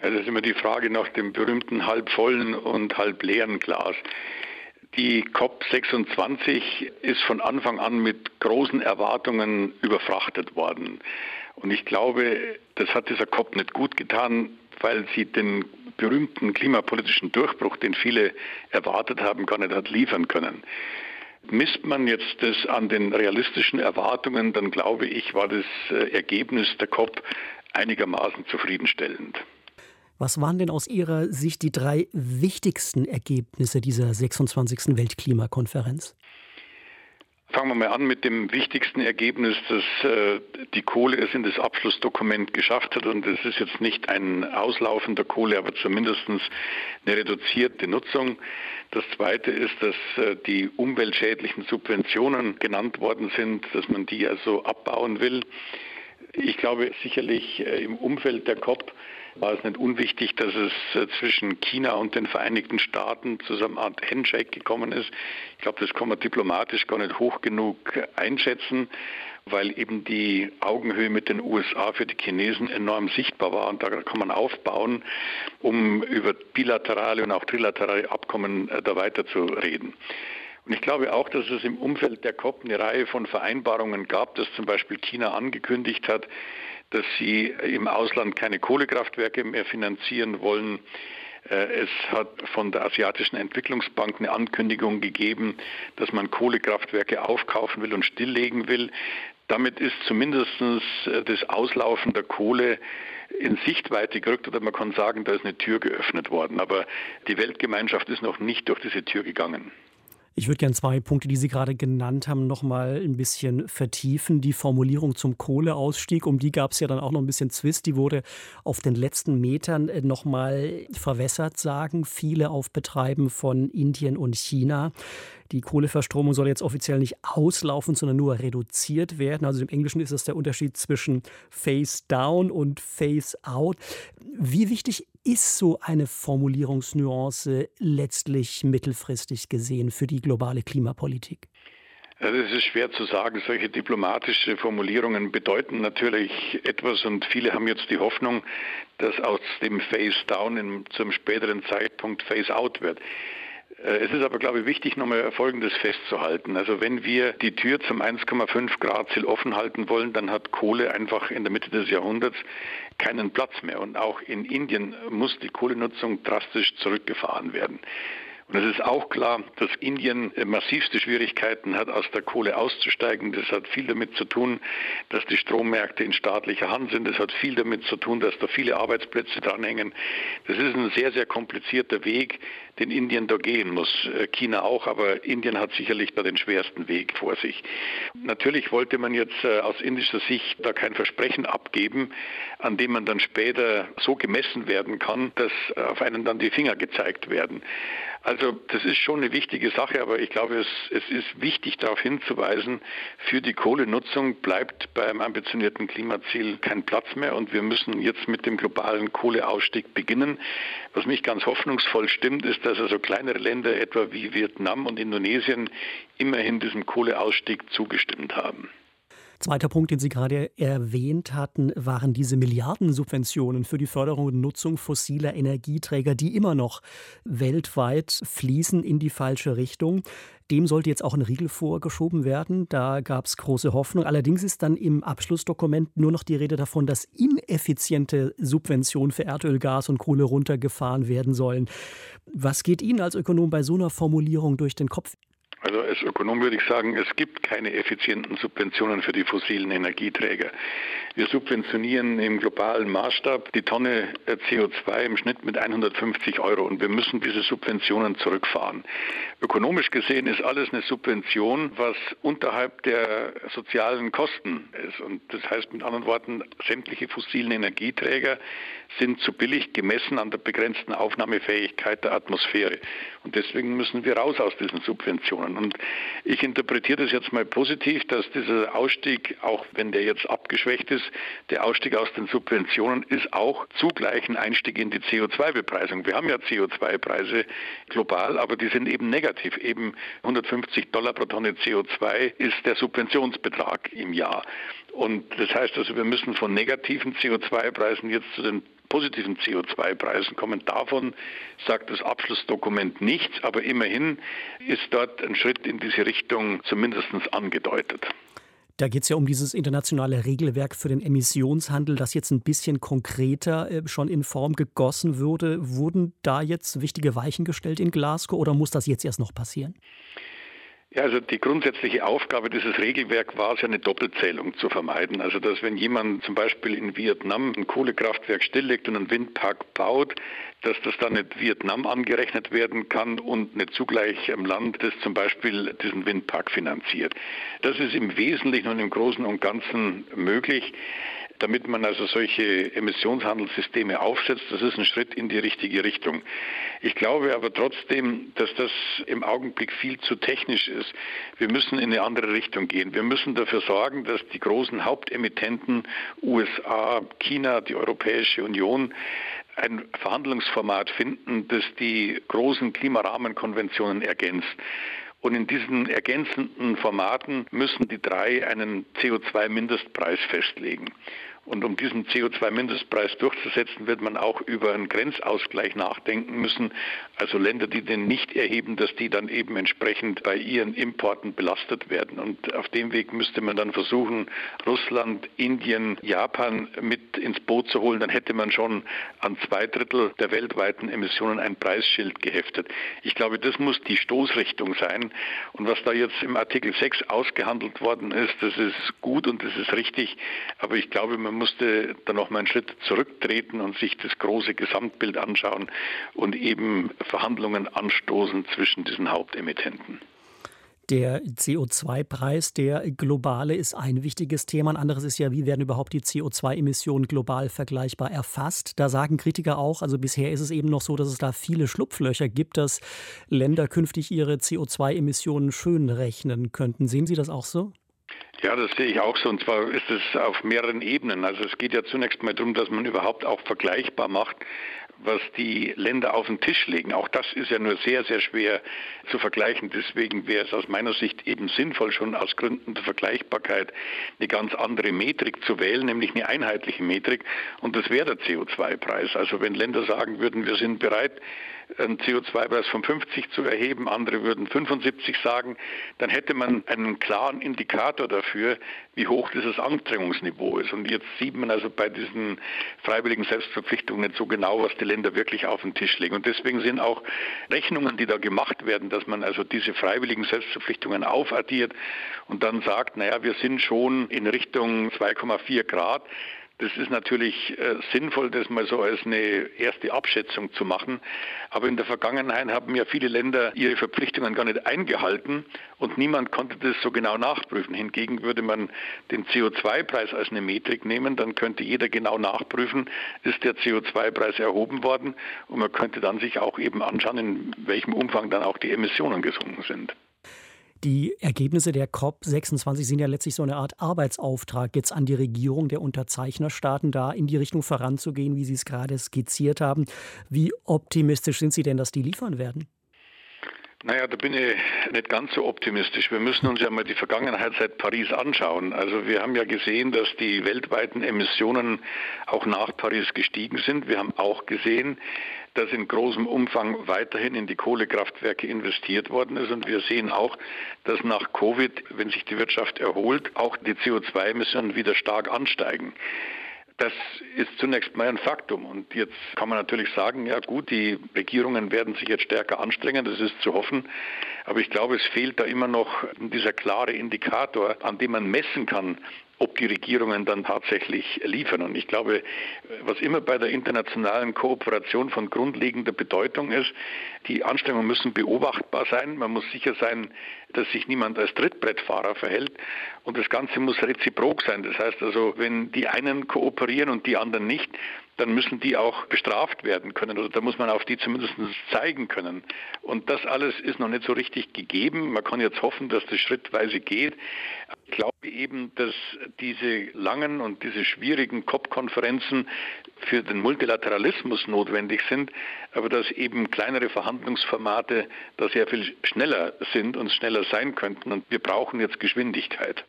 Ja, das ist immer die Frage nach dem berühmten halb vollen und halb leeren Glas. Die COP26 ist von Anfang an mit großen Erwartungen überfrachtet worden. Und ich glaube, das hat dieser COP nicht gut getan, weil sie den berühmten klimapolitischen Durchbruch, den viele erwartet haben, gar nicht hat liefern können. Misst man jetzt das an den realistischen Erwartungen, dann glaube ich, war das äh, Ergebnis der COP einigermaßen zufriedenstellend. Was waren denn aus Ihrer Sicht die drei wichtigsten Ergebnisse dieser 26. Weltklimakonferenz? Fangen wir mal an mit dem wichtigsten Ergebnis, dass äh, die Kohle es in das Abschlussdokument geschafft hat. Und es ist jetzt nicht ein Auslaufen der Kohle, aber zumindest eine reduzierte Nutzung. Das Zweite ist, dass äh, die umweltschädlichen Subventionen genannt worden sind, dass man die also abbauen will. Ich glaube sicherlich äh, im Umfeld der COP war es nicht unwichtig, dass es äh, zwischen China und den Vereinigten Staaten zu so einer Art Handshake gekommen ist. Ich glaube, das kann man diplomatisch gar nicht hoch genug einschätzen, weil eben die Augenhöhe mit den USA für die Chinesen enorm sichtbar war. Und da kann man aufbauen, um über bilaterale und auch trilaterale Abkommen äh, da weiter zu reden. Und ich glaube auch, dass es im Umfeld der COP eine Reihe von Vereinbarungen gab, dass zum Beispiel China angekündigt hat, dass sie im Ausland keine Kohlekraftwerke mehr finanzieren wollen. Äh, es hat von der Asiatischen Entwicklungsbank eine Ankündigung gegeben, dass man Kohlekraftwerke aufkaufen will und stilllegen will. Damit ist zumindest äh, das Auslaufen der Kohle in Sichtweite gerückt oder man kann sagen, da ist eine Tür geöffnet worden. Aber die Weltgemeinschaft ist noch nicht durch diese Tür gegangen. Ich würde gerne zwei Punkte, die Sie gerade genannt haben, noch mal ein bisschen vertiefen. Die Formulierung zum Kohleausstieg, um die gab es ja dann auch noch ein bisschen Zwist. Die wurde auf den letzten Metern äh, noch mal verwässert, sagen viele auf Betreiben von Indien und China. Die Kohleverstromung soll jetzt offiziell nicht auslaufen, sondern nur reduziert werden. Also im Englischen ist das der Unterschied zwischen Face Down und Face Out. Wie wichtig ist so eine Formulierungsnuance letztlich mittelfristig gesehen für die globale Klimapolitik? Das ist schwer zu sagen. Solche diplomatische Formulierungen bedeuten natürlich etwas und viele haben jetzt die Hoffnung, dass aus dem Face Down zum späteren Zeitpunkt Face Out wird. Äh, es ist aber, glaube ich, wichtig, nochmal Folgendes festzuhalten. Also wenn wir die Tür zum 1,5 Grad Ziel offen halten wollen, dann hat Kohle einfach in der Mitte des Jahrhunderts keinen Platz mehr. Und auch in Indien muss die Kohlenutzung drastisch zurückgefahren werden. Und es ist auch klar, dass Indien massivste Schwierigkeiten hat, aus der Kohle auszusteigen. Das hat viel damit zu tun, dass die Strommärkte in staatlicher Hand sind. Das hat viel damit zu tun, dass da viele Arbeitsplätze dranhängen. Das ist ein sehr, sehr komplizierter Weg, den Indien da gehen muss. Äh, China auch, aber Indien hat sicherlich da den schwersten Weg vor sich. Natürlich wollte man jetzt äh, aus indischer Sicht da kein Versprechen abgeben, an dem man dann später so gemessen werden kann, dass auf einen dann die Finger gezeigt werden. Also das ist schon eine wichtige Sache, aber ich glaube, es, es ist wichtig darauf hinzuweisen, für die Kohlenutzung bleibt beim ambitionierten Klimaziel kein Platz mehr und wir müssen jetzt mit dem globalen Kohleausstieg beginnen. Was mich ganz hoffnungsvoll stimmt, ist, dass also kleinere Länder etwa wie Vietnam und Indonesien immerhin diesem Kohleausstieg zugestimmt haben. Zweiter Punkt, den Sie gerade erwähnt hatten, waren diese Milliardensubventionen für die Förderung und Nutzung fossiler Energieträger, die immer noch weltweit fließen in die falsche Richtung. Dem sollte jetzt auch ein Riegel vorgeschoben werden. Da gab es große Hoffnung. Allerdings ist dann im Abschlussdokument nur noch die Rede davon, dass ineffiziente Subventionen für Erdöl, Gas und Kohle runtergefahren werden sollen. Was geht Ihnen als Ökonom bei so einer Formulierung durch den Kopf? Also als Ökonom würde ich sagen, es gibt keine effizienten Subventionen für die fossilen Energieträger. Wir subventionieren im globalen Maßstab die Tonne CO2 im Schnitt mit 150 Euro und wir müssen diese Subventionen zurückfahren. Ökonomisch gesehen ist alles eine Subvention, was unterhalb der sozialen Kosten ist. Und das heißt mit anderen Worten, sämtliche fossilen Energieträger sind zu billig gemessen an der begrenzten Aufnahmefähigkeit der Atmosphäre. Und deswegen müssen wir raus aus diesen Subventionen. Und ich interpretiere das jetzt mal positiv, dass dieser Ausstieg, auch wenn der jetzt abgeschwächt ist, der Ausstieg aus den Subventionen ist auch zugleich ein Einstieg in die CO2-Bepreisung. Wir haben ja CO2-Preise global, aber die sind eben negativ. Eben 150 Dollar pro Tonne CO2 ist der Subventionsbetrag im Jahr. Und das heißt also, wir müssen von negativen CO2-Preisen jetzt zu den positiven CO2-Preisen kommen. Davon sagt das Abschlussdokument nichts, aber immerhin ist dort ein Schritt in diese Richtung zumindest angedeutet. Da geht es ja um dieses internationale Regelwerk für den Emissionshandel, das jetzt ein bisschen konkreter äh, schon in Form gegossen würde. Wurden da jetzt wichtige Weichen gestellt in Glasgow oder muss das jetzt erst noch passieren? Ja, also die grundsätzliche Aufgabe dieses Regelwerks war es ja, eine Doppelzählung zu vermeiden. Also dass wenn jemand zum Beispiel in Vietnam ein Kohlekraftwerk stilllegt und einen Windpark baut, dass das dann nicht Vietnam angerechnet werden kann und nicht zugleich im Land, das zum Beispiel diesen Windpark finanziert. Das ist im Wesentlichen und im Großen und Ganzen möglich damit man also solche Emissionshandelssysteme aufsetzt. Das ist ein Schritt in die richtige Richtung. Ich glaube aber trotzdem, dass das im Augenblick viel zu technisch ist. Wir müssen in eine andere Richtung gehen. Wir müssen dafür sorgen, dass die großen Hauptemittenten USA, China, die Europäische Union ein Verhandlungsformat finden, das die großen Klimarahmenkonventionen ergänzt. Und in diesen ergänzenden Formaten müssen die drei einen CO2-Mindestpreis festlegen. Und um diesen CO2-Mindestpreis durchzusetzen, wird man auch über einen Grenzausgleich nachdenken müssen. Also Länder, die den nicht erheben, dass die dann eben entsprechend bei ihren Importen belastet werden. Und auf dem Weg müsste man dann versuchen, Russland, Indien, Japan mit ins Boot zu holen. Dann hätte man schon an zwei Drittel der weltweiten Emissionen ein Preisschild geheftet. Ich glaube, das muss die Stoßrichtung sein. Und was da jetzt im Artikel 6 ausgehandelt worden ist, das ist gut und das ist richtig. Aber ich glaube, man musste dann noch mal einen Schritt zurücktreten und sich das große Gesamtbild anschauen und eben Verhandlungen anstoßen zwischen diesen Hauptemittenten. Der CO2-Preis, der globale, ist ein wichtiges Thema. Ein anderes ist ja, wie werden überhaupt die CO2-Emissionen global vergleichbar erfasst? Da sagen Kritiker auch, also bisher ist es eben noch so, dass es da viele Schlupflöcher gibt, dass Länder künftig ihre CO2-Emissionen schön rechnen könnten. Sehen Sie das auch so? Ja, das sehe ich auch so. Und zwar ist es auf mehreren Ebenen. Also es geht ja zunächst mal darum, dass man überhaupt auch vergleichbar macht, was die Länder auf den Tisch legen. Auch das ist ja nur sehr, sehr schwer zu vergleichen. Deswegen wäre es aus meiner Sicht eben sinnvoll, schon aus Gründen der Vergleichbarkeit eine ganz andere Metrik zu wählen, nämlich eine einheitliche Metrik. Und das wäre der CO2-Preis. Also wenn Länder sagen würden, wir sind bereit, einen CO2-Preis von 50 zu erheben, andere würden 75 sagen, dann hätte man einen klaren Indikator dafür, wie hoch dieses Anstrengungsniveau ist. Und jetzt sieht man also bei diesen freiwilligen Selbstverpflichtungen nicht so genau, was die Länder wirklich auf den Tisch legen. Und deswegen sind auch Rechnungen, die da gemacht werden, dass man also diese freiwilligen Selbstverpflichtungen aufaddiert und dann sagt, naja, wir sind schon in Richtung 2,4 Grad. Das ist natürlich äh, sinnvoll, das mal so als eine erste Abschätzung zu machen. Aber in der Vergangenheit haben ja viele Länder ihre Verpflichtungen gar nicht eingehalten und niemand konnte das so genau nachprüfen. Hingegen würde man den CO2-Preis als eine Metrik nehmen, dann könnte jeder genau nachprüfen, ist der CO2-Preis erhoben worden und man könnte dann sich auch eben anschauen, in welchem Umfang dann auch die Emissionen gesunken sind. Die Ergebnisse der COP26 sind ja letztlich so eine Art Arbeitsauftrag jetzt an die Regierung der Unterzeichnerstaaten, da in die Richtung voranzugehen, wie Sie es gerade skizziert haben. Wie optimistisch sind Sie denn, dass die liefern werden? Naja, da bin ich nicht ganz so optimistisch. Wir müssen uns ja mal die Vergangenheit seit Paris anschauen. Also wir haben ja gesehen, dass die weltweiten Emissionen auch nach Paris gestiegen sind. Wir haben auch gesehen, dass in großem Umfang weiterhin in die Kohlekraftwerke investiert worden ist. Und wir sehen auch, dass nach Covid, wenn sich die Wirtschaft erholt, auch die CO2-Emissionen wieder stark ansteigen. Das ist zunächst mal ein Faktum. Und jetzt kann man natürlich sagen, ja gut, die Regierungen werden sich jetzt stärker anstrengen, das ist zu hoffen. Aber ich glaube, es fehlt da immer noch dieser klare Indikator, an dem man messen kann, ob die Regierungen dann tatsächlich liefern. Und ich glaube, was immer bei der internationalen Kooperation von grundlegender Bedeutung ist, die Anstrengungen müssen beobachtbar sein. Man muss sicher sein, dass sich niemand als Trittbrettfahrer verhält. Und das Ganze muss reziprok sein. Das heißt also, wenn die einen kooperieren und die anderen nicht, dann müssen die auch bestraft werden können oder da muss man auf die zumindest zeigen können. Und das alles ist noch nicht so richtig gegeben. Man kann jetzt hoffen, dass das schrittweise geht. Ich glaube eben, dass diese langen und diese schwierigen COP-Konferenzen für den Multilateralismus notwendig sind, aber dass eben kleinere Verhandlungsformate da sehr viel schneller sind und schneller sein könnten. Und wir brauchen jetzt Geschwindigkeit.